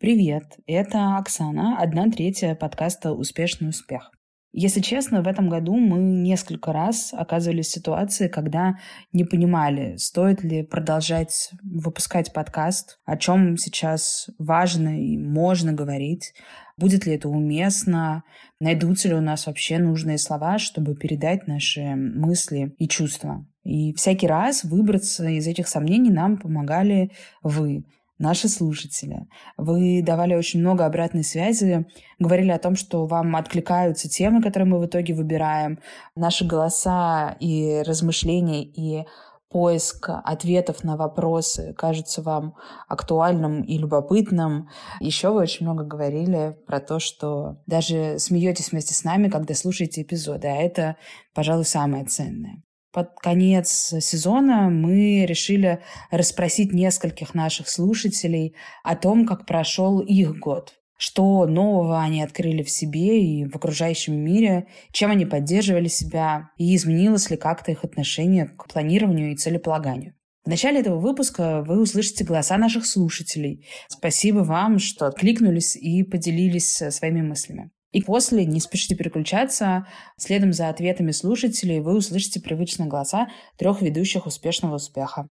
Привет, это Оксана, одна третья подкаста «Успешный успех». Если честно, в этом году мы несколько раз оказывались в ситуации, когда не понимали, стоит ли продолжать выпускать подкаст, о чем сейчас важно и можно говорить, будет ли это уместно, найдутся ли у нас вообще нужные слова, чтобы передать наши мысли и чувства. И всякий раз выбраться из этих сомнений нам помогали вы, наши слушатели. Вы давали очень много обратной связи, говорили о том, что вам откликаются темы, которые мы в итоге выбираем, наши голоса и размышления, и поиск ответов на вопросы кажется вам актуальным и любопытным. Еще вы очень много говорили про то, что даже смеетесь вместе с нами, когда слушаете эпизоды, а это, пожалуй, самое ценное под конец сезона мы решили расспросить нескольких наших слушателей о том, как прошел их год. Что нового они открыли в себе и в окружающем мире, чем они поддерживали себя и изменилось ли как-то их отношение к планированию и целеполаганию. В начале этого выпуска вы услышите голоса наших слушателей. Спасибо вам, что откликнулись и поделились своими мыслями. И после не спешите переключаться. Следом за ответами слушателей вы услышите привычные голоса трех ведущих успешного успеха.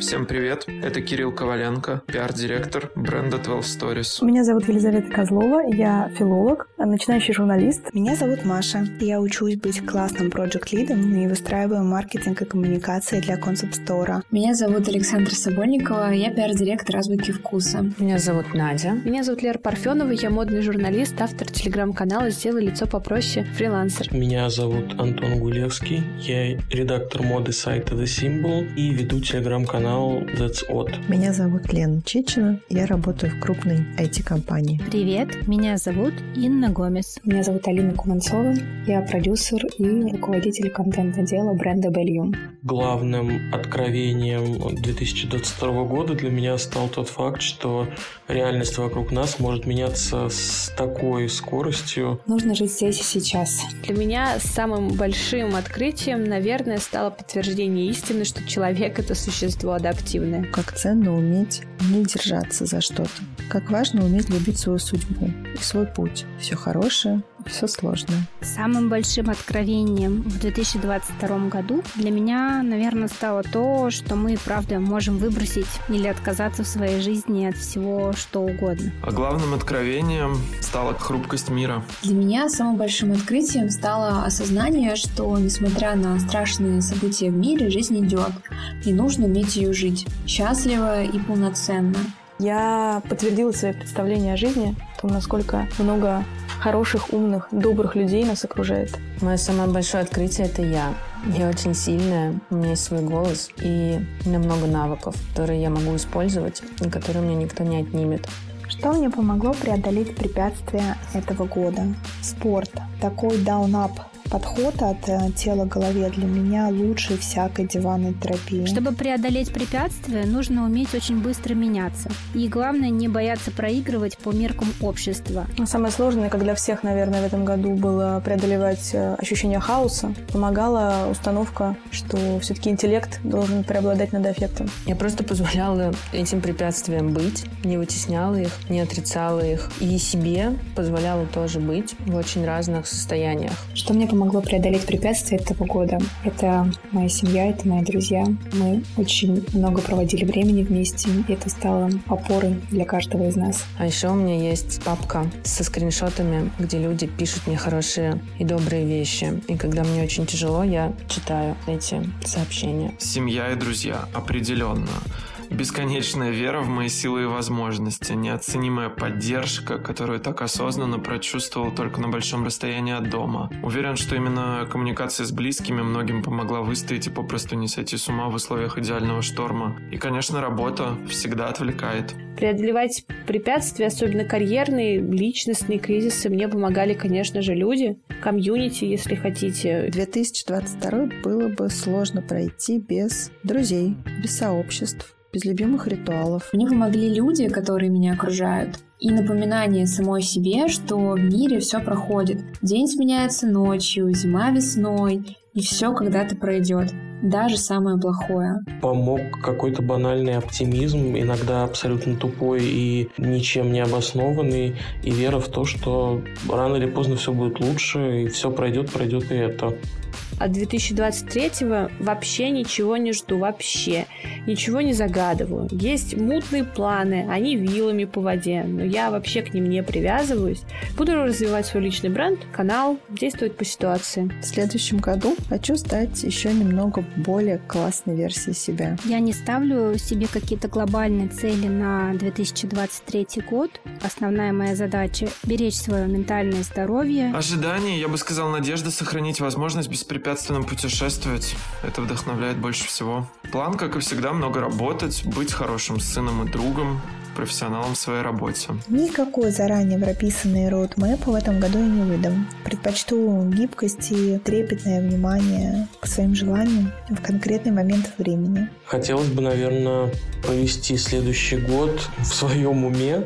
Всем привет, это Кирилл Коваленко, пиар-директор бренда 12 Stories. Меня зовут Елизавета Козлова, я филолог, начинающий журналист. Меня зовут Маша, я учусь быть классным проект-лидом и выстраиваю маркетинг и коммуникации для концепт-стора. Меня зовут Александра Собольникова, я пиар-директор Азбуки Вкуса. Меня зовут Надя. Меня зовут Лера Парфенова, я модный журналист, автор телеграм-канала «Сделай лицо попроще», фрилансер. Меня зовут Антон Гулевский, я редактор моды сайта The Symbol и веду телеграм-канал канал That's Odd. Меня зовут Лена Чичина, я работаю в крупной IT-компании. Привет, меня зовут Инна Гомес. Меня зовут Алина Куманцова, я продюсер и руководитель контент-отдела бренда Bellium. Главным откровением 2022 года для меня стал тот факт, что реальность вокруг нас может меняться с такой скоростью. Нужно жить здесь и сейчас. Для меня самым большим открытием, наверное, стало подтверждение истины, что человек — это существо адаптивное. Как ценно уметь не держаться за что-то. Как важно уметь любить свою судьбу и свой путь. Все хорошее, все сложное. Самым большим откровением в 2022 году для меня, наверное, стало то, что мы, правда, можем выбросить или отказаться в своей жизни от всего, что угодно. А главным откровением стала хрупкость мира. Для меня самым большим открытием стало осознание, что, несмотря на страшные события в мире, жизнь идет, и нужно уметь ее жить счастливо и полноценно. Я подтвердила свои представления о жизни, о том, насколько много хороших, умных, добрых людей нас окружает. Мое самое большое открытие — это я. Я очень сильная, у меня есть свой голос, и у меня много навыков, которые я могу использовать, и которые мне никто не отнимет. Что мне помогло преодолеть препятствия этого года? Спорт. Такой down-up подход от э, тела к голове для меня лучше всякой диванной терапии. Чтобы преодолеть препятствия, нужно уметь очень быстро меняться. И главное, не бояться проигрывать по меркам общества. Самое сложное, как для всех, наверное, в этом году было преодолевать э, ощущение хаоса. Помогала установка, что все-таки интеллект должен преобладать над эффектом. Я просто позволяла этим препятствиям быть, не вытесняла их, не отрицала их. И себе позволяла тоже быть в очень разных состояниях. Что мне помогло преодолеть препятствия этого года. Это моя семья, это мои друзья. Мы очень много проводили времени вместе, и это стало опорой для каждого из нас. А еще у меня есть папка со скриншотами, где люди пишут мне хорошие и добрые вещи. И когда мне очень тяжело, я читаю эти сообщения. Семья и друзья, определенно. Бесконечная вера в мои силы и возможности, неоценимая поддержка, которую так осознанно прочувствовал только на большом расстоянии от дома. Уверен, что именно коммуникация с близкими многим помогла выстоять и попросту не сойти с ума в условиях идеального шторма. И, конечно, работа всегда отвлекает. Преодолевать препятствия, особенно карьерные, личностные кризисы, мне помогали, конечно же, люди, комьюнити, если хотите. 2022 было бы сложно пройти без друзей, без сообществ без любимых ритуалов. Мне помогли люди, которые меня окружают. И напоминание самой себе, что в мире все проходит. День сменяется ночью, зима весной, и все когда-то пройдет. даже самое плохое. Помог какой-то банальный оптимизм, иногда абсолютно тупой и ничем не обоснованный, и вера в то, что рано или поздно все будет лучше, и все пройдет, пройдет и это. От 2023 вообще ничего не жду, вообще. Ничего не загадываю. Есть мутные планы, они вилами по воде, но я вообще к ним не привязываюсь. Буду развивать свой личный бренд, канал, действовать по ситуации. В следующем году хочу стать еще немного более классной версией себя. Я не ставлю себе какие-то глобальные цели на 2023 год. Основная моя задача – беречь свое ментальное здоровье. Ожидание, я бы сказал, надежда сохранить возможность беспрепятственно беспрепятственно путешествовать. Это вдохновляет больше всего. План, как и всегда, много работать, быть хорошим сыном и другом, профессионалом в своей работе. Никакой заранее прописанный роудмэп в этом году я не выдам. Предпочту гибкость и трепетное внимание к своим желаниям в конкретный момент времени. Хотелось бы, наверное, провести следующий год в своем уме,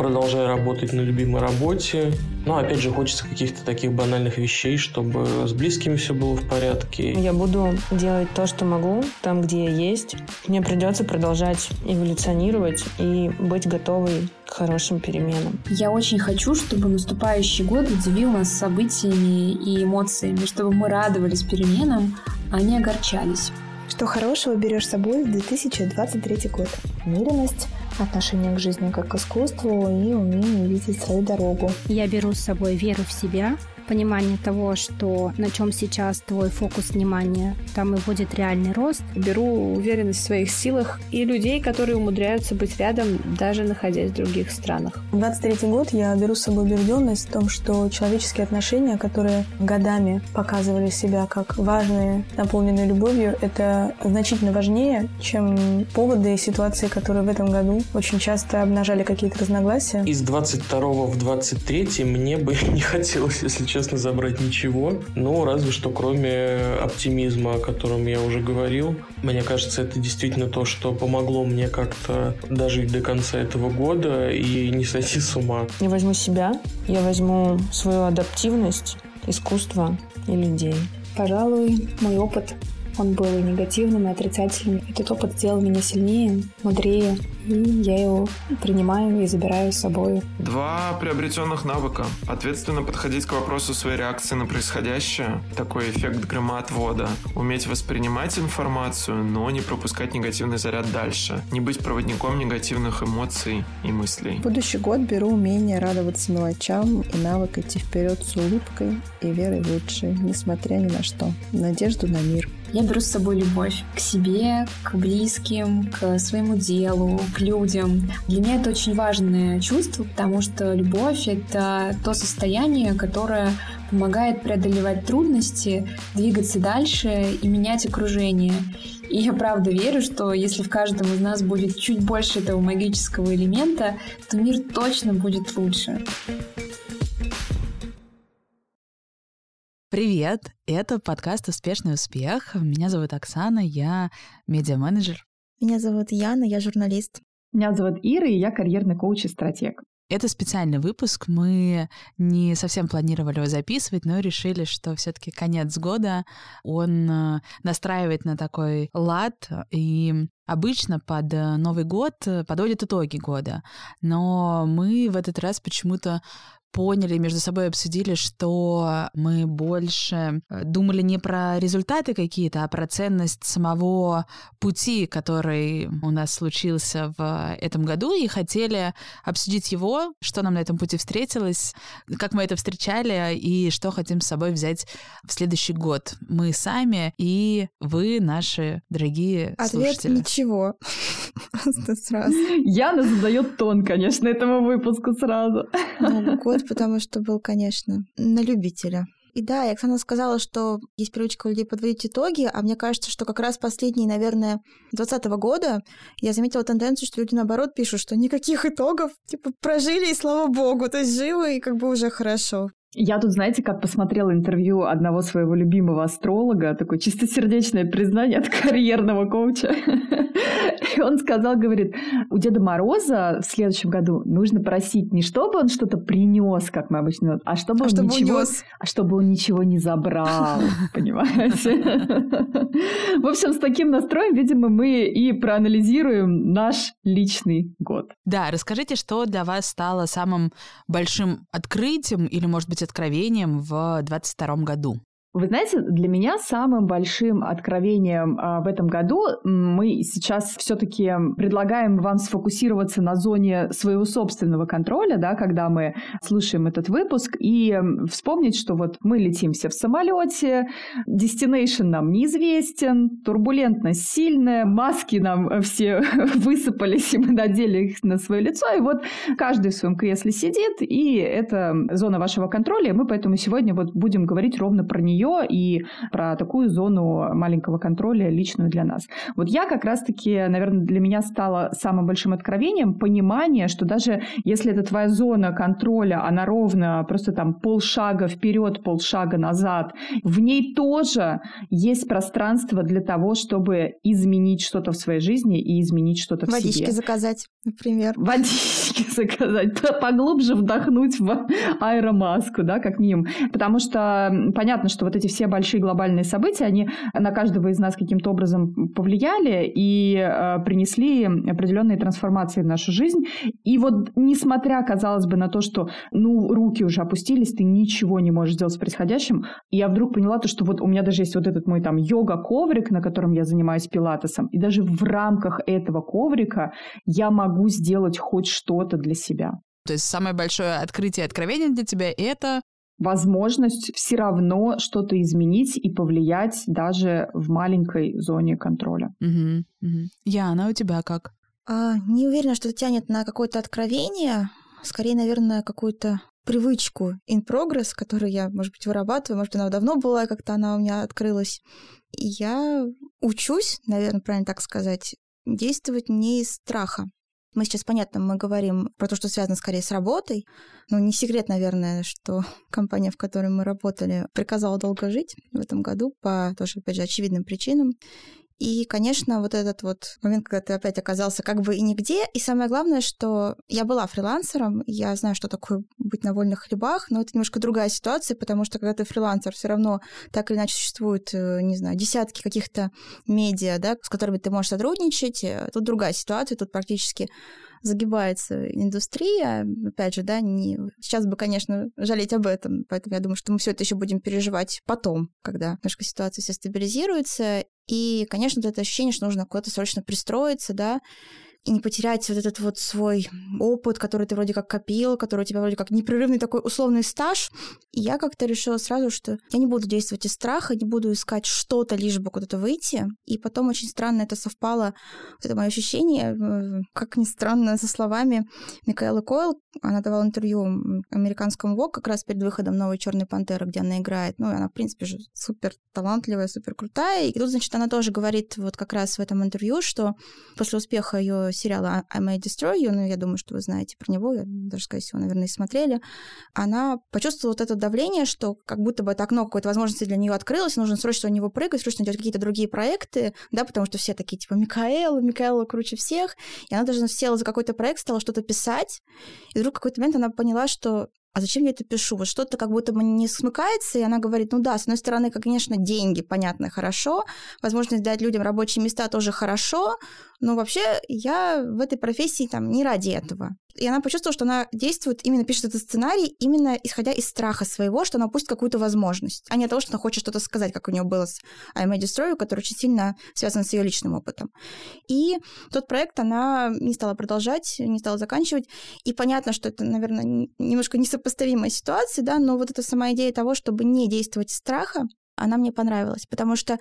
продолжая работать на любимой работе. Но опять же хочется каких-то таких банальных вещей, чтобы с близкими все было в порядке. Я буду делать то, что могу, там, где я есть. Мне придется продолжать эволюционировать и быть готовой к хорошим переменам. Я очень хочу, чтобы наступающий год удивил нас событиями и эмоциями, чтобы мы радовались переменам, а не огорчались. Что хорошего берешь с собой в 2023 год? Уверенность, отношение к жизни как к искусству и умение видеть свою дорогу. Я беру с собой веру в себя, понимание того, что на чем сейчас твой фокус внимания, там и будет реальный рост. Беру уверенность в своих силах и людей, которые умудряются быть рядом, даже находясь в других странах. 23 год я беру с собой убежденность в том, что человеческие отношения, которые годами показывали себя как важные, наполненные любовью, это значительно важнее, чем поводы и ситуации, которые в этом году очень часто обнажали какие-то разногласия. Из 22 в 23 мне бы не хотелось, если честно, честно, забрать ничего. Ну, разве что кроме оптимизма, о котором я уже говорил. Мне кажется, это действительно то, что помогло мне как-то дожить до конца этого года и не сойти с ума. Я возьму себя, я возьму свою адаптивность, искусство и людей. Пожалуй, мой опыт он был и негативным, и отрицательным. Этот опыт сделал меня сильнее, мудрее, и я его принимаю и забираю с собой. Два приобретенных навыка. Ответственно подходить к вопросу своей реакции на происходящее. Такой эффект громоотвода. Уметь воспринимать информацию, но не пропускать негативный заряд дальше. Не быть проводником негативных эмоций и мыслей. Будущий год беру умение радоваться мелочам и навык идти вперед с улыбкой и верой в лучшее, несмотря ни на что. Надежду на мир. Я беру с собой любовь к себе, к близким, к своему делу, к людям. Для меня это очень важное чувство, потому что любовь — это то состояние, которое помогает преодолевать трудности, двигаться дальше и менять окружение. И я правда верю, что если в каждом из нас будет чуть больше этого магического элемента, то мир точно будет лучше. Привет! Это подкаст «Успешный успех». Меня зовут Оксана, я медиа-менеджер. Меня зовут Яна, я журналист. Меня зовут Ира, и я карьерный коуч и стратег. Это специальный выпуск. Мы не совсем планировали его записывать, но решили, что все-таки конец года он э, настраивает на такой лад. И обычно под э, Новый год подводят итоги года. Но мы в этот раз почему-то поняли, между собой обсудили, что мы больше э, думали не про результаты какие-то, а про ценность самого пути, который у нас случился в этом году, и хотели обсудить его, что нам на этом пути встретилось, как мы это встречали и что хотим с собой взять в следующий год. Мы сами и вы, наши дорогие Ответ слушатели. ничего. Просто сразу. Яна задает тон, конечно, этому выпуску сразу. Новый год, потому что был, конечно, на любителя. И да, и Оксана сказала, что есть привычка у людей подводить итоги, а мне кажется, что как раз последние, наверное, 2020 года я заметила тенденцию, что люди, наоборот, пишут, что никаких итогов, типа, прожили, и слава богу, то есть живы, и как бы уже хорошо. Я тут, знаете, как посмотрела интервью одного своего любимого астролога, такое чистосердечное признание от карьерного коуча. И он сказал, говорит, у Деда Мороза в следующем году нужно просить не чтобы он что-то принес, как мы обычно, а чтобы, а он, чтобы ничего, унес. а чтобы он ничего не забрал, понимаете? В общем, с таким настроем, видимо, мы и проанализируем наш личный год. Да, расскажите, что для вас стало самым большим открытием или, может быть, откровением в 2022 году? Вы знаете, для меня самым большим откровением а, в этом году мы сейчас все-таки предлагаем вам сфокусироваться на зоне своего собственного контроля, да, когда мы слушаем этот выпуск, и вспомнить, что вот мы летим все в самолете, destination нам неизвестен, турбулентность сильная, маски нам все высыпались, и мы надели их на свое лицо, и вот каждый в своем кресле сидит, и это зона вашего контроля, и мы поэтому сегодня вот будем говорить ровно про нее нее и про такую зону маленького контроля личную для нас. Вот я как раз-таки, наверное, для меня стало самым большим откровением понимание, что даже если это твоя зона контроля, она ровно просто там полшага вперед, полшага назад, в ней тоже есть пространство для того, чтобы изменить что-то в своей жизни и изменить что-то в Водички себе. Водички заказать, например. Водички заказать, поглубже вдохнуть в аэромаску, да, как минимум. Потому что понятно, что вот эти все большие глобальные события, они на каждого из нас каким-то образом повлияли и э, принесли определенные трансформации в нашу жизнь. И вот несмотря, казалось бы, на то, что ну, руки уже опустились, ты ничего не можешь сделать с происходящим, я вдруг поняла то, что вот у меня даже есть вот этот мой там йога-коврик, на котором я занимаюсь пилатесом, и даже в рамках этого коврика я могу сделать хоть что-то для себя. То есть самое большое открытие и откровение для тебя — это возможность все равно что-то изменить и повлиять даже в маленькой зоне контроля. Угу, угу. Яна, у тебя как? А, не уверена, что это тянет на какое-то откровение. Скорее, наверное, какую-то привычку in progress, которую я, может быть, вырабатываю. Может, она давно была, как-то она у меня открылась. И я учусь, наверное, правильно так сказать, действовать не из страха. Мы сейчас, понятно, мы говорим про то, что связано скорее с работой. Но не секрет, наверное, что компания, в которой мы работали, приказала долго жить в этом году по тоже, опять же, очевидным причинам. И, конечно, вот этот вот момент, когда ты опять оказался как бы и нигде. И самое главное, что я была фрилансером, я знаю, что такое быть на вольных хлебах, но это немножко другая ситуация, потому что когда ты фрилансер, все равно так или иначе существуют, э, не знаю, десятки каких-то медиа, да, с которыми ты можешь сотрудничать. Э, тут другая ситуация, тут практически загибается индустрия. Опять же, да, не... сейчас бы, конечно, жалеть об этом. Поэтому я думаю, что мы все это еще будем переживать потом, когда немножко ситуация все стабилизируется. И, конечно, это ощущение, что нужно куда-то срочно пристроиться, да, и не потерять вот этот вот свой опыт, который ты вроде как копил, который у тебя вроде как непрерывный такой условный стаж. И я как-то решила сразу, что я не буду действовать из страха, не буду искать что-то, лишь бы куда-то выйти. И потом очень странно это совпало, это мое ощущение, э, как ни странно, со словами Микаэлы Койл. Она давала интервью американскому ВОК как раз перед выходом новой «Черной пантеры», где она играет. Ну, она, в принципе, же супер талантливая, супер крутая. И тут, значит, она тоже говорит вот как раз в этом интервью, что после успеха ее сериала «I May Destroy You», ну, я думаю, что вы знаете про него, я даже, скорее всего, наверное, и смотрели, она почувствовала вот это давление, что как будто бы это окно какой-то возможности для нее открылось, нужно срочно в него прыгать, срочно делать какие-то другие проекты, да, потому что все такие, типа, Микаэла, Микаэла круче всех, и она даже села за какой-то проект, стала что-то писать, и вдруг в какой-то момент она поняла, что а зачем я это пишу? Вот что-то как будто бы не смыкается, и она говорит, ну да, с одной стороны, конечно, деньги, понятно, хорошо, возможность дать людям рабочие места тоже хорошо, но вообще я в этой профессии там не ради этого. И она почувствовала, что она действует, именно пишет этот сценарий, именно исходя из страха своего, что она упустит какую-то возможность, а не того, что она хочет что-то сказать, как у нее было с I May Destroy, который очень сильно связан с ее личным опытом. И тот проект она не стала продолжать, не стала заканчивать. И понятно, что это, наверное, немножко несопоставимая ситуация, да, но вот эта сама идея того, чтобы не действовать из страха, она мне понравилась, потому что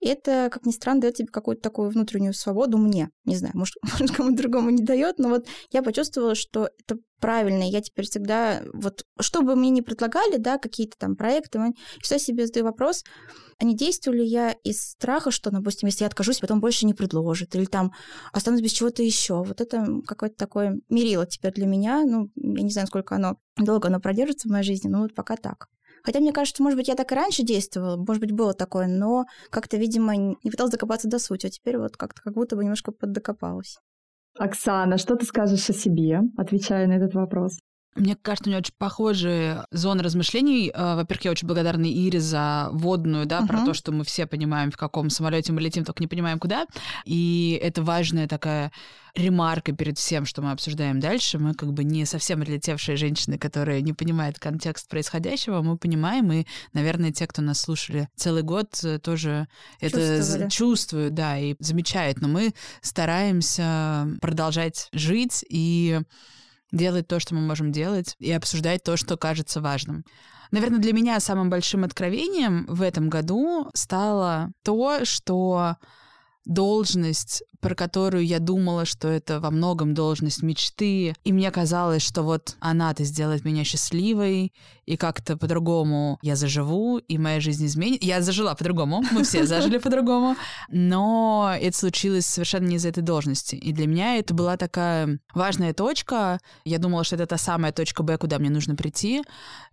это, как ни странно, дает тебе какую-то такую внутреннюю свободу мне. Не знаю, может, может кому-то другому не дает, но вот я почувствовала, что это правильно. Я теперь всегда, вот, что бы мне ни предлагали, да, какие-то там проекты, всегда себе задаю вопрос, а не действую ли я из страха, что, допустим, если я откажусь, потом больше не предложит, или там останусь без чего-то еще. Вот это какое-то такое мерило теперь для меня. Ну, я не знаю, сколько оно долго оно продержится в моей жизни, но вот пока так. Хотя мне кажется, может быть, я так и раньше действовала, может быть, было такое, но как-то, видимо, не пыталась докопаться до сути, а теперь вот как-то как будто бы немножко поддокопалась. Оксана, что ты скажешь о себе, отвечая на этот вопрос? Мне кажется, у меня очень похожие зоны размышлений. Э, во-первых, я очень благодарна Ире за водную, да, uh-huh. про то, что мы все понимаем, в каком самолете мы летим, только не понимаем, куда. И это важная такая ремарка перед всем, что мы обсуждаем дальше. Мы как бы не совсем отлетевшие женщины, которые не понимают контекст происходящего. Мы понимаем, и, наверное, те, кто нас слушали целый год, э, тоже это чувствуют, да, и замечают. Но мы стараемся продолжать жить и делать то, что мы можем делать, и обсуждать то, что кажется важным. Наверное, для меня самым большим откровением в этом году стало то, что должность, про которую я думала, что это во многом должность мечты, и мне казалось, что вот она-то сделает меня счастливой, и как-то по-другому я заживу, и моя жизнь изменится. Я зажила по-другому, мы все зажили по-другому, но это случилось совершенно не из-за этой должности. И для меня это была такая важная точка. Я думала, что это та самая точка Б, куда мне нужно прийти,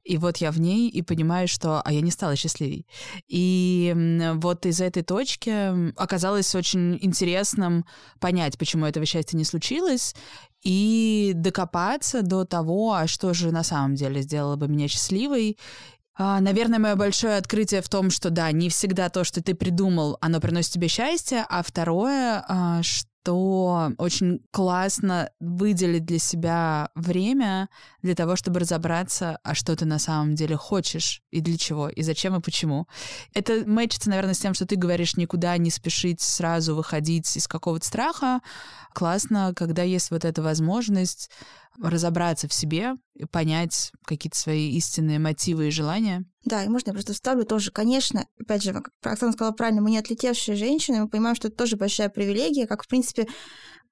и вот я в ней и понимаю, что а я не стала счастливей. И вот из этой точки оказалось очень интересным понять, почему этого счастья не случилось, и докопаться до того, а что же на самом деле сделало бы меня счастливой, а, Наверное, мое большое открытие в том, что да, не всегда то, что ты придумал, оно приносит тебе счастье, а второе, а, что то очень классно выделить для себя время для того, чтобы разобраться, а что ты на самом деле хочешь и для чего, и зачем, и почему. Это мэчится, наверное, с тем, что ты говоришь никуда не спешить сразу выходить из какого-то страха. Классно, когда есть вот эта возможность разобраться в себе, понять какие-то свои истинные мотивы и желания. Да, и можно я просто вставлю тоже, конечно, опять же, как Оксана сказала правильно, мы не отлетевшие женщины, мы понимаем, что это тоже большая привилегия, как, в принципе,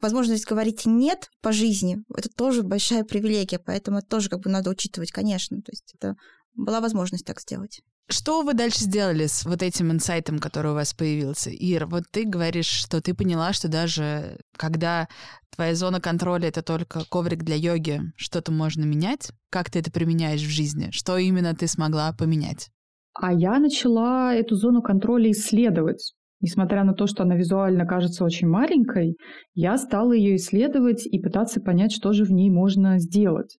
возможность говорить «нет» по жизни, это тоже большая привилегия, поэтому это тоже как бы надо учитывать, конечно. То есть это была возможность так сделать. Что вы дальше сделали с вот этим инсайтом, который у вас появился? Ир, вот ты говоришь, что ты поняла, что даже когда твоя зона контроля — это только коврик для йоги, что-то можно менять. Как ты это применяешь в жизни? Что именно ты смогла поменять? А я начала эту зону контроля исследовать. Несмотря на то, что она визуально кажется очень маленькой, я стала ее исследовать и пытаться понять, что же в ней можно сделать.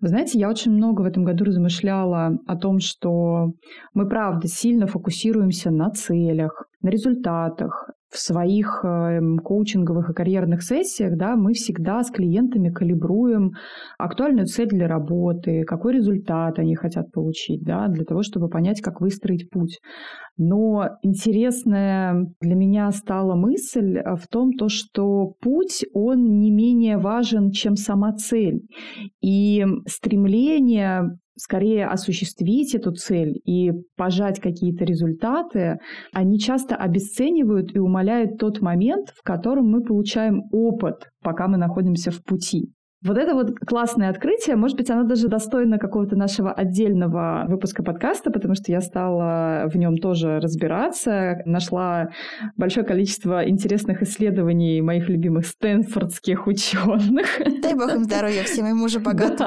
Вы знаете, я очень много в этом году размышляла о том, что мы, правда, сильно фокусируемся на целях, на результатах, в своих эм, коучинговых и карьерных сессиях да, мы всегда с клиентами калибруем актуальную цель для работы, какой результат они хотят получить, да, для того, чтобы понять, как выстроить путь. Но интересная для меня стала мысль э, в том, то, что путь, он не менее важен, чем сама цель. И стремление скорее осуществить эту цель и пожать какие-то результаты, они часто обесценивают и умаляют тот момент, в котором мы получаем опыт, пока мы находимся в пути. Вот это вот классное открытие, может быть, оно даже достойно какого-то нашего отдельного выпуска подкаста, потому что я стала в нем тоже разбираться, нашла большое количество интересных исследований моих любимых стэнфордских ученых. Дай бог им здоровья, всем им уже богаты.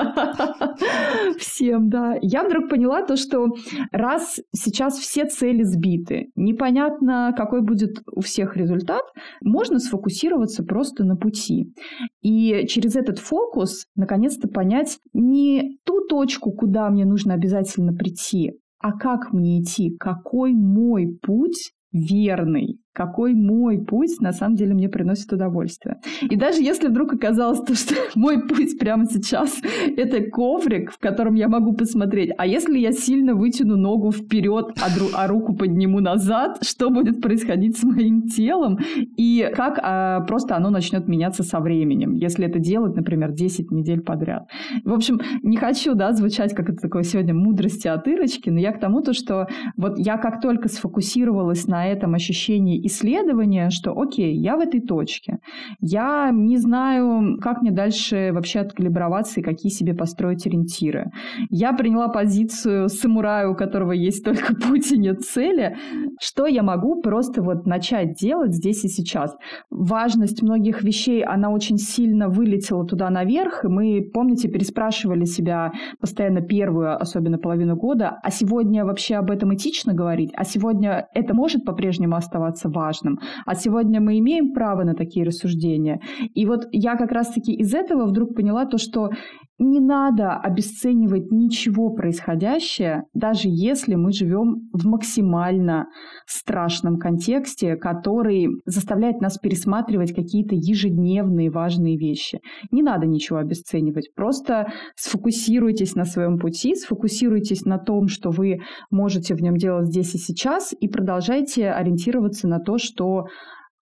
Всем, да. Я вдруг поняла то, что раз сейчас все цели сбиты, непонятно, какой будет у всех результат, можно сфокусироваться просто на пути. И через этот фокус фокус, наконец-то понять не ту точку, куда мне нужно обязательно прийти, а как мне идти, какой мой путь верный какой мой путь на самом деле мне приносит удовольствие. И даже если вдруг оказалось то, что мой путь прямо сейчас — это коврик, в котором я могу посмотреть, а если я сильно вытяну ногу вперед, а, дру, а руку подниму назад, что будет происходить с моим телом и как а, просто оно начнет меняться со временем, если это делать, например, 10 недель подряд. В общем, не хочу, да, звучать как это такое сегодня мудрости от Ирочки, но я к тому, то, что вот я как только сфокусировалась на этом ощущении исследования, что окей, я в этой точке, я не знаю, как мне дальше вообще откалиброваться и какие себе построить ориентиры. Я приняла позицию самурая, у которого есть только путь и нет цели. Что я могу просто вот начать делать здесь и сейчас? Важность многих вещей, она очень сильно вылетела туда наверх, и мы, помните, переспрашивали себя постоянно первую, особенно половину года, а сегодня вообще об этом этично говорить? А сегодня это может по-прежнему оставаться важным? А сегодня мы имеем право на такие рассуждения? И вот я как раз-таки из этого вдруг поняла то, что не надо обесценивать ничего происходящее, даже если мы живем в максимально страшном контексте, который заставляет нас пересматривать какие-то ежедневные важные вещи. Не надо ничего обесценивать. Просто сфокусируйтесь на своем пути, сфокусируйтесь на том, что вы можете в нем делать здесь и сейчас, и продолжайте ориентироваться на то, что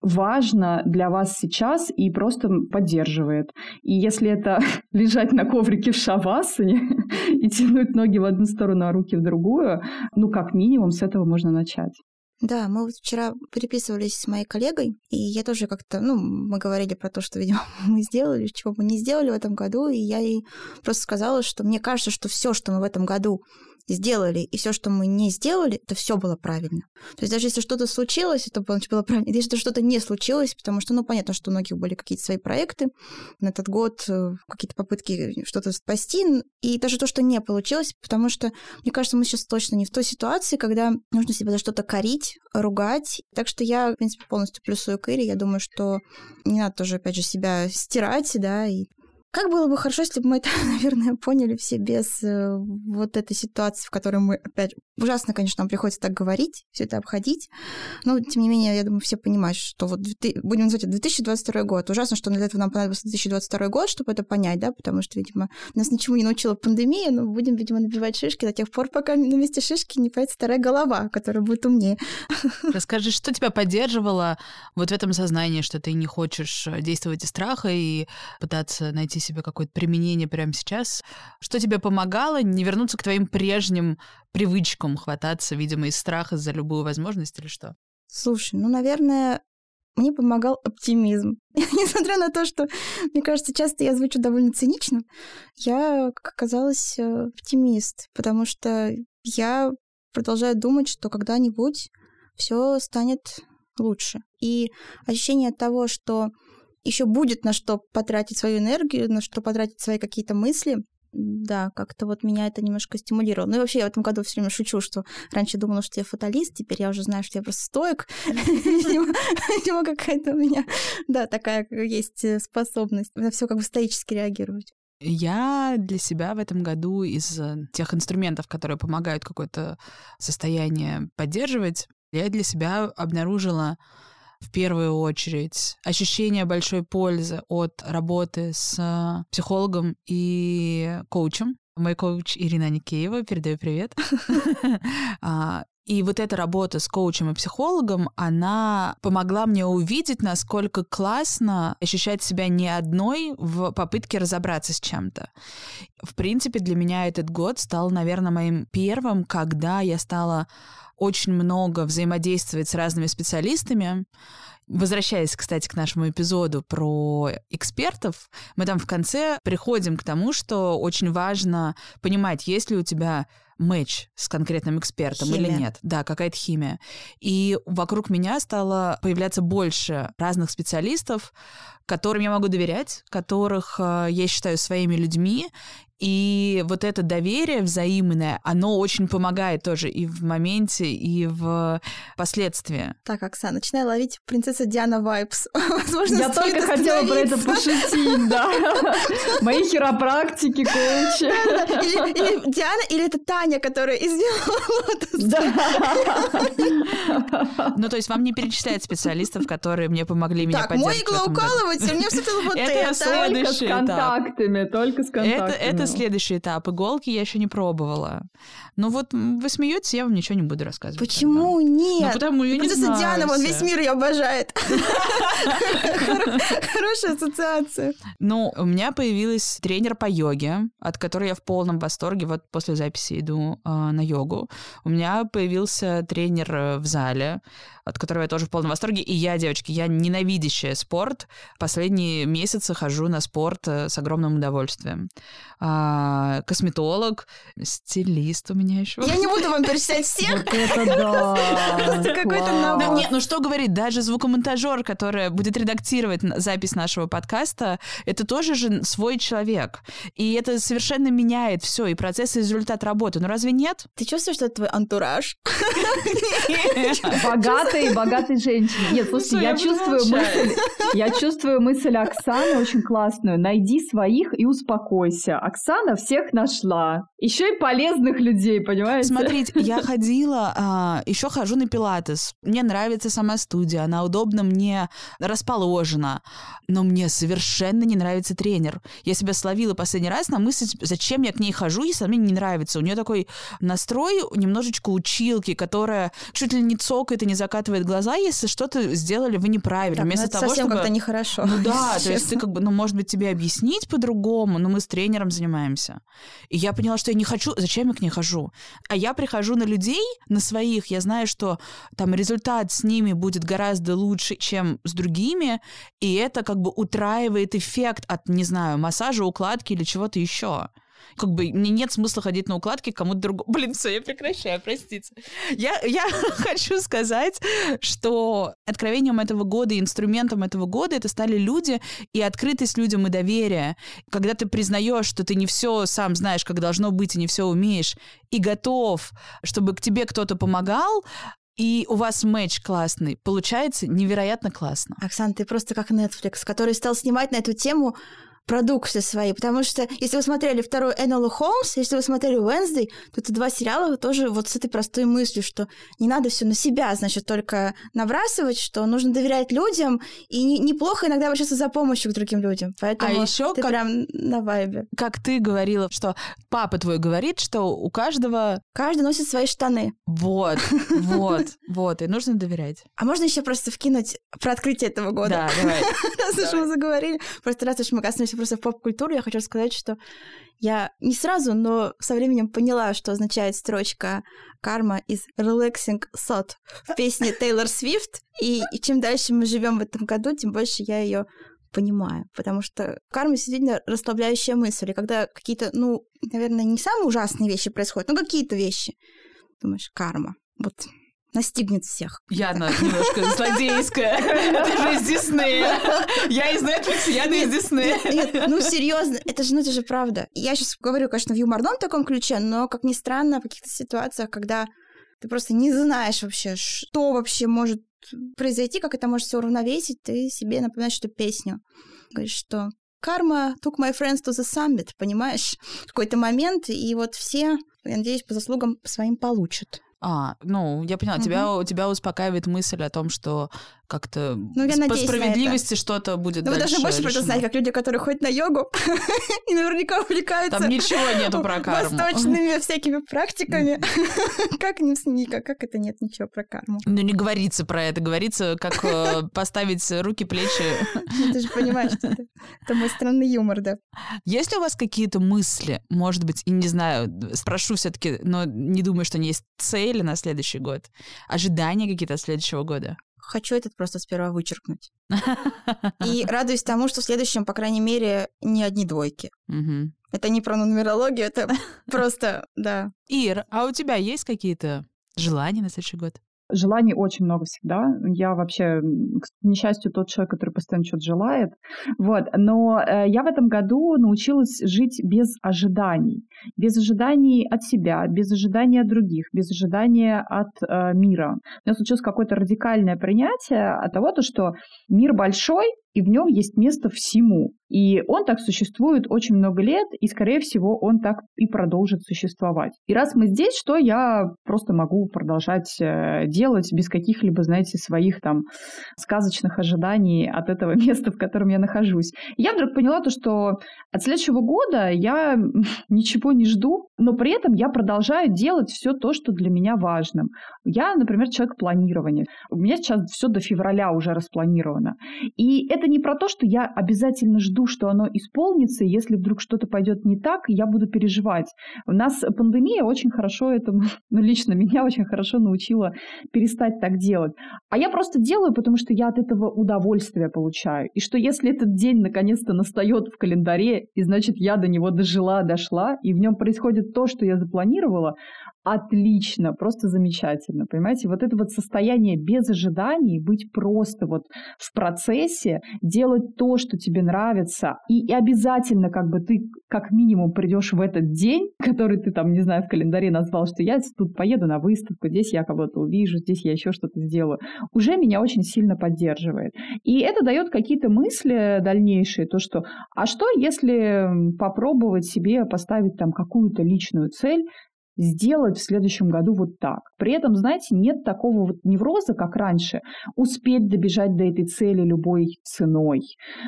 важно для вас сейчас и просто поддерживает. И если это лежать на коврике в шавасане и тянуть ноги в одну сторону, а руки в другую, ну, как минимум, с этого можно начать. Да, мы вот вчера переписывались с моей коллегой, и я тоже как-то, ну, мы говорили про то, что, видимо, мы сделали, чего мы не сделали в этом году, и я ей просто сказала, что мне кажется, что все, что мы в этом году сделали, и все, что мы не сделали, это все было правильно. То есть даже если что-то случилось, это было, было правильно. Если что-то не случилось, потому что, ну, понятно, что у многих были какие-то свои проекты на этот год, э, какие-то попытки что-то спасти, и даже то, что не получилось, потому что, мне кажется, мы сейчас точно не в той ситуации, когда нужно себя за что-то корить, ругать. Так что я, в принципе, полностью плюсую к Ире. Я думаю, что не надо тоже, опять же, себя стирать, да, и как было бы хорошо, если бы мы это, наверное, поняли все без э, вот этой ситуации, в которой мы, опять, ужасно, конечно, нам приходится так говорить, все это обходить, но, тем не менее, я думаю, все понимают, что вот, будем называть это 2022 год. Ужасно, что для этого нам понадобился 2022 год, чтобы это понять, да, потому что, видимо, нас ничему не научила пандемия, но будем, видимо, набивать шишки до тех пор, пока на месте шишки не появится вторая голова, которая будет умнее. Расскажи, что тебя поддерживало вот в этом сознании, что ты не хочешь действовать из страха и пытаться найти себе какое-то применение прямо сейчас. Что тебе помогало не вернуться к твоим прежним привычкам, хвататься, видимо, из страха за любую возможность или что? Слушай, ну, наверное, мне помогал оптимизм. Несмотря на то, что, мне кажется, часто я звучу довольно цинично, я, как оказалось, э, оптимист, потому что я продолжаю думать, что когда-нибудь все станет лучше. И ощущение того, что еще будет на что потратить свою энергию, на что потратить свои какие-то мысли. Да, как-то вот меня это немножко стимулировало. Ну и вообще я в этом году все время шучу, что раньше думала, что я фаталист, теперь я уже знаю, что я просто стоек. Видимо, какая-то у меня, да, такая есть э, способность на все как бы стоически реагировать. Я для себя в этом году из э, тех инструментов, которые помогают какое-то состояние поддерживать, я для себя обнаружила в первую очередь ощущение большой пользы от работы с психологом и коучем. Мой коуч Ирина Никеева, передаю привет. И вот эта работа с коучем и психологом, она помогла мне увидеть, насколько классно ощущать себя не одной в попытке разобраться с чем-то. В принципе, для меня этот год стал, наверное, моим первым, когда я стала очень много взаимодействовать с разными специалистами. Возвращаясь, кстати, к нашему эпизоду про экспертов, мы там в конце приходим к тому, что очень важно понимать, есть ли у тебя матч с конкретным экспертом химия. или нет. Да, какая-то химия. И вокруг меня стало появляться больше разных специалистов, которым я могу доверять, которых э, я считаю своими людьми, и вот это доверие взаимное, оно очень помогает тоже и в моменте, и в последствии. Так, Оксана, начинай ловить принцесса Диана Вайпс. Возможно, Я только хотела про это пошутить, да. Мои хиропрактики, коучи. Или Диана, или это Таня, которая сделала Да. Ну, то есть вам не перечисляют специалистов, которые мне помогли меня поддерживать. Так, мой иглоукалыватель, мне все вот это. Это следующий этап. Только с контактами, только с контактами следующий этап. Иголки я еще не пробовала. Ну вот вы смеетесь, я вам ничего не буду рассказывать. Почему тогда. нет? Ну потому я Принцесса не знаю. Диана, вон весь мир ее обожает. Хорошая ассоциация. Ну, у меня появилась тренер по йоге, от которой я в полном восторге. Вот после записи иду а, на йогу. У меня появился тренер в зале. От которого я тоже в полном восторге. И я, девочки, я ненавидящая спорт. Последние месяцы хожу на спорт э, с огромным удовольствием. А, косметолог, стилист у меня еще. Я не буду вам перечислять всех. Вот это да! Просто какой-то набор. нет, ну что говорить, даже звукомонтажер, который будет редактировать запись нашего подкаста, это тоже же свой человек. И это совершенно меняет все, и процесс, и результат работы. Ну разве нет? Ты чувствуешь, что это твой антураж? Богатой, богатой женщине. Нет, слушайте, Ну, я я буду чувствую мысль, я чувствую мысль Оксаны очень классную. Найди своих и успокойся. Оксана всех нашла. Еще и полезных людей, понимаете? Смотрите, я ходила, еще хожу на пилатес. Мне нравится сама студия, она удобно мне расположена. Но мне совершенно не нравится тренер. Я себя словила последний раз на мысль, зачем я к ней хожу, если она мне не нравится. У нее такой настрой немножечко училки, которая чуть ли не цокает и не закатывает глаза, если что-то сделали вы неправильно. Так, ну Вместо это того, совсем чтобы... как-то нехорошо. Ну да, то есть честно. ты как бы, ну, может быть, тебе объяснить по-другому, но мы с тренером занимаемся. И я поняла, что я не хочу, зачем я к ней хожу? А я прихожу на людей, на своих, я знаю, что там результат с ними будет гораздо лучше, чем с другими, и это как бы утраивает эффект от, не знаю, массажа, укладки или чего-то еще. Как бы мне нет смысла ходить на укладки кому-то другому. Блин, все, я прекращаю, простите. Я, я хочу сказать, что откровением этого года, и инструментом этого года это стали люди и открытость людям и доверие. Когда ты признаешь, что ты не все сам знаешь, как должно быть, и не все умеешь, и готов, чтобы к тебе кто-то помогал, и у вас матч классный, получается невероятно классно. Оксана, ты просто как Netflix, который стал снимать на эту тему продукты свои, потому что если вы смотрели второй Энола Холмс, если вы смотрели Уэнсдей, то это два сериала тоже вот с этой простой мыслью, что не надо все на себя, значит, только набрасывать, что нужно доверять людям, и не- неплохо иногда обращаться за помощью к другим людям. Поэтому А еще ты как- прям на вайбе. Как ты говорила, что папа твой говорит, что у каждого Каждый носит свои штаны. вот, вот, вот, и нужно доверять. А можно еще просто вкинуть про открытие этого года? Да, давай. Раз уж мы заговорили, просто раз уж мы коснулись просто поп-культуры, я хочу сказать, что я не сразу, но со временем поняла, что означает строчка «карма из relaxing thought» в песне Тейлор Свифт, и, и чем дальше мы живем в этом году, тем больше я ее понимаю, потому что карма действительно расслабляющая мысль, и когда какие-то, ну, наверное, не самые ужасные вещи происходят, но какие-то вещи, думаешь, карма, вот настигнет всех. Яна немножко злодейская. Это же из Диснея. Я из Netflix, Яна из Диснея. Нет, ну серьезно, это же, ну это же правда. Я сейчас говорю, конечно, в юморном таком ключе, но, как ни странно, в каких-то ситуациях, когда ты просто не знаешь вообще, что вообще может произойти, как это может все уравновесить, ты себе напоминаешь эту песню. Говоришь, что карма took my friends to the summit, понимаешь? В какой-то момент, и вот все, я надеюсь, по заслугам своим получат. А, ну, я поняла, тебя, тебя успокаивает мысль о том, что как-то Ну, я по справедливости что-то будет Но вы дальше должны больше про это решено. знать, как люди, которые ходят на йогу и наверняка увлекаются Там ничего нету про карму. восточными всякими практиками. Как как это нет ничего про карму? Ну, не говорится про это, говорится, как э, поставить руки, плечи. Ну, Ты же понимаешь, что это мой странный юмор, да. Есть ли у вас какие-то мысли, может быть, и не знаю, спрошу все таки но не думаю, что они есть цели на следующий год, ожидания какие-то следующего года? Хочу этот просто сперва вычеркнуть. И радуюсь тому, что в следующем, по крайней мере, не одни двойки. Это не про нумерологию, это просто, да. Ир, а у тебя есть какие-то желания на следующий год? Желаний очень много всегда. Я вообще, к несчастью, тот человек, который постоянно что-то желает. Вот. Но э, я в этом году научилась жить без ожиданий. Без ожиданий от себя, без ожиданий от других, без ожидания от э, мира. У меня случилось какое-то радикальное принятие от того, то, что мир большой, и в нем есть место всему. И он так существует очень много лет, и, скорее всего, он так и продолжит существовать. И раз мы здесь, что я просто могу продолжать э, делать без каких-либо, знаете, своих там сказочных ожиданий от этого места, в котором я нахожусь. И я вдруг поняла то, что от следующего года я ничего не жду, но при этом я продолжаю делать все то, что для меня важным. Я, например, человек планирования. У меня сейчас все до февраля уже распланировано. И это это не про то, что я обязательно жду, что оно исполнится, и если вдруг что-то пойдет не так, я буду переживать. У нас пандемия очень хорошо этому, ну, лично меня очень хорошо научила перестать так делать. А я просто делаю, потому что я от этого удовольствие получаю. И что если этот день наконец-то настает в календаре, и значит я до него дожила, дошла, и в нем происходит то, что я запланировала, отлично, просто замечательно, понимаете? Вот это вот состояние без ожиданий, быть просто вот в процессе, делать то, что тебе нравится, и, и обязательно как бы ты как минимум придешь в этот день, который ты там, не знаю, в календаре назвал, что я тут поеду на выставку, здесь я кого-то увижу, здесь я еще что-то сделаю, уже меня очень сильно поддерживает. И это дает какие-то мысли дальнейшие, то, что, а что, если попробовать себе поставить там какую-то личную цель, сделать в следующем году вот так. При этом, знаете, нет такого вот невроза, как раньше, успеть добежать до этой цели любой ценой,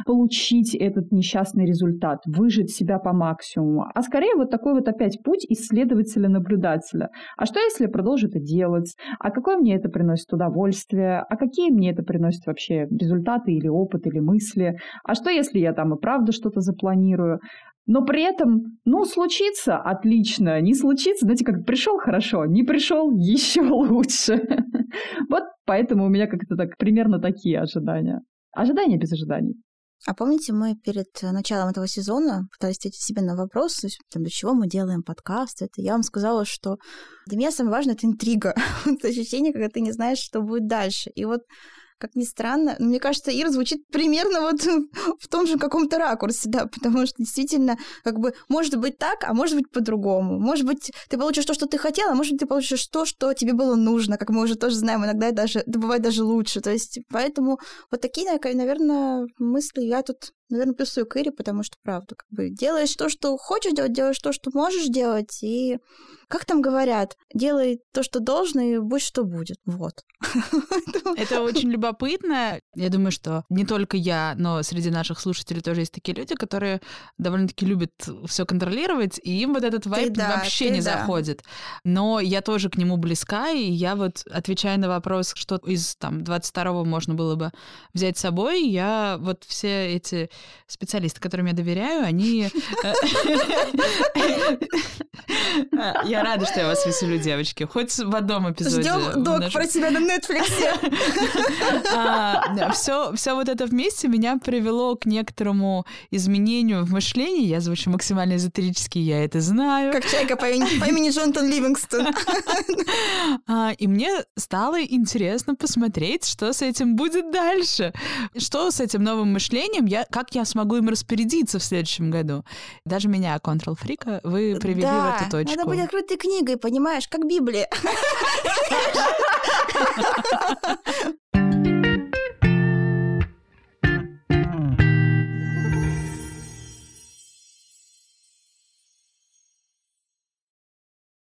получить этот несчастный результат, выжить себя по максимуму. А скорее вот такой вот опять путь исследователя-наблюдателя. А что, если продолжу это делать? А какое мне это приносит удовольствие? А какие мне это приносит вообще результаты или опыт, или мысли? А что, если я там и правда что-то запланирую? Но при этом, ну, случится отлично, не случится, знаете, как пришел хорошо, не пришел еще лучше. Вот поэтому у меня как-то так примерно такие ожидания. Ожидания без ожиданий. А помните, мы перед началом этого сезона пытались ответить себе на вопрос, для чего мы делаем подкаст. Это я вам сказала, что для меня самое важное — это интрига. это ощущение, когда ты не знаешь, что будет дальше. И вот как ни странно, мне кажется, Ира звучит примерно вот в том же каком-то ракурсе, да, потому что действительно, как бы, может быть так, а может быть по-другому. Может быть, ты получишь то, что ты хотела, а может быть, ты получишь то, что тебе было нужно, как мы уже тоже знаем, иногда даже, это бывает даже лучше. То есть, поэтому вот такие, наверное, мысли я тут наверное, плюсую к Ире, потому что, правда, как бы делаешь то, что хочешь делать, делаешь то, что можешь делать, и, как там говорят, делай то, что должно, и будь что будет. Вот. Это очень любопытно. Я думаю, что не только я, но среди наших слушателей тоже есть такие люди, которые довольно-таки любят все контролировать, и им вот этот вайп да, вообще не да. заходит. Но я тоже к нему близка, и я вот, отвечая на вопрос, что из там 22-го можно было бы взять с собой, я вот все эти специалисты, которым я доверяю, они... Э, я рада, что я вас веселю, девочки. Хоть в одном эпизоде. Ждем док про тебя на Netflix. Все, все вот это вместе меня привело к некоторому изменению в мышлении. Я звучу максимально эзотерически, я это знаю. Как чайка по имени, Джонатан Ливингстон. А, и мне стало интересно посмотреть, что с этим будет дальше. Что с этим новым мышлением, я, как я смогу им распорядиться в следующем году. Даже меня, Control Freak, вы привели в эту точку. надо быть открытой книгой, понимаешь, как Библия.